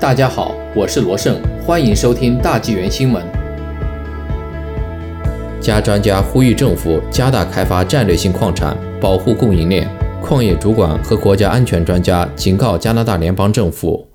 大家好，我是罗胜，欢迎收听大纪元新闻。加专家呼吁政府加大开发战略性矿产，保护供应链。矿业主管和国家安全专家警告加拿大联邦政府，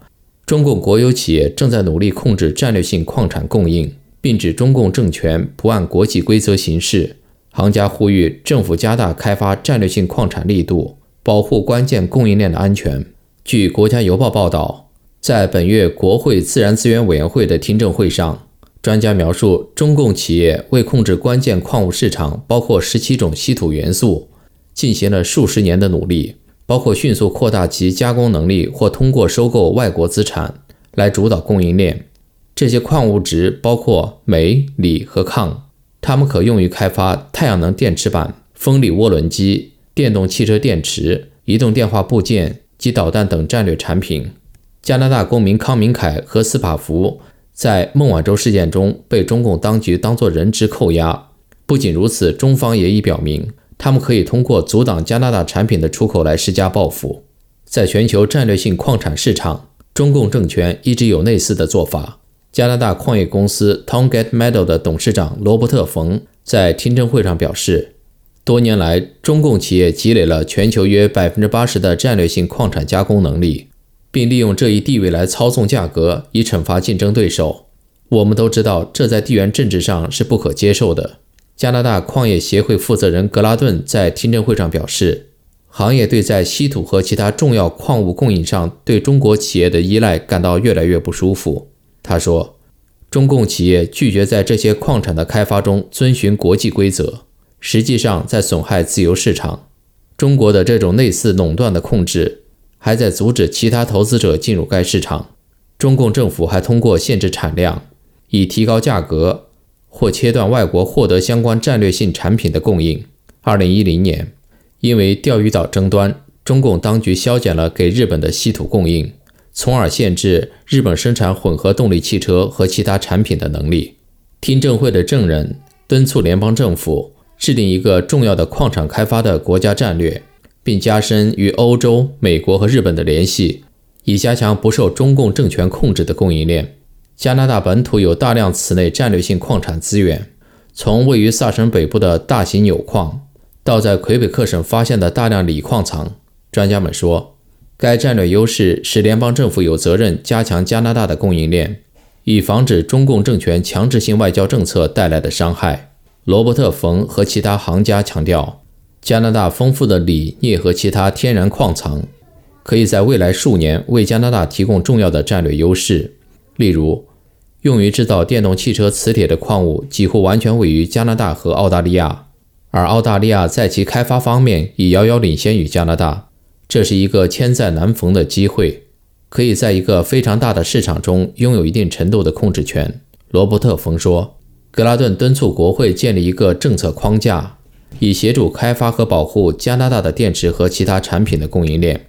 中共国有企业正在努力控制战略性矿产供应，并指中共政权不按国际规则行事。行家呼吁政府加大开发战略性矿产力度，保护关键供应链的安全。据《国家邮报》报道。在本月国会自然资源委员会的听证会上，专家描述中共企业为控制关键矿物市场，包括十七种稀土元素，进行了数十年的努力，包括迅速扩大其加工能力或通过收购外国资产来主导供应链。这些矿物质包括镁、锂和抗，它们可用于开发太阳能电池板、风力涡轮机、电动汽车电池、移动电话部件及导弹等战略产品。加拿大公民康明凯和斯帕福在孟晚舟事件中被中共当局当作人质扣押。不仅如此，中方也已表明，他们可以通过阻挡加拿大产品的出口来施加报复。在全球战略性矿产市场，中共政权一直有类似的做法。加拿大矿业公司 Tongat Metal 的董事长罗伯特·冯在听证会上表示，多年来，中共企业积累了全球约百分之八十的战略性矿产加工能力。并利用这一地位来操纵价格，以惩罚竞争对手。我们都知道，这在地缘政治上是不可接受的。加拿大矿业协会负责人格拉顿在听证会上表示，行业对在稀土和其他重要矿物供应上对中国企业的依赖感到越来越不舒服。他说，中共企业拒绝在这些矿产的开发中遵循国际规则，实际上在损害自由市场。中国的这种类似垄断的控制。还在阻止其他投资者进入该市场。中共政府还通过限制产量，以提高价格或切断外国获得相关战略性产品的供应。二零一零年，因为钓鱼岛争端，中共当局削减了给日本的稀土供应，从而限制日本生产混合动力汽车和其他产品的能力。听证会的证人敦促联邦政府制定一个重要的矿产开发的国家战略。并加深与欧洲、美国和日本的联系，以加强不受中共政权控制的供应链。加拿大本土有大量此类战略性矿产资源，从位于萨省北部的大型铀矿，到在魁北克省发现的大量锂矿藏。专家们说，该战略优势使联邦政府有责任加强加拿大的供应链，以防止中共政权强制性外交政策带来的伤害。罗伯特·冯和其他行家强调。加拿大丰富的锂、镍和其他天然矿藏，可以在未来数年为加拿大提供重要的战略优势。例如，用于制造电动汽车磁铁的矿物几乎完全位于加拿大和澳大利亚，而澳大利亚在其开发方面已遥遥领先于加拿大。这是一个千载难逢的机会，可以在一个非常大的市场中拥有一定程度的控制权。罗伯特·冯说，格拉顿敦促国会建立一个政策框架。以协助开发和保护加拿大的电池和其他产品的供应链，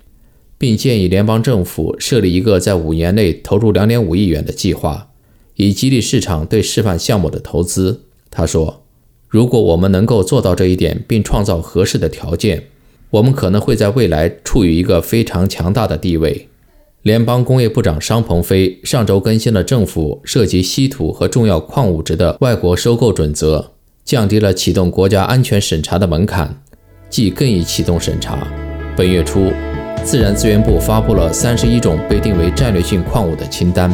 并建议联邦政府设立一个在五年内投入两点五亿元的计划，以激励市场对示范项目的投资。他说：“如果我们能够做到这一点，并创造合适的条件，我们可能会在未来处于一个非常强大的地位。”联邦工业部长商鹏飞上周更新了政府涉及稀土和重要矿物质的外国收购准则。降低了启动国家安全审查的门槛，即更易启动审查。本月初，自然资源部发布了三十一种被定为战略性矿物的清单。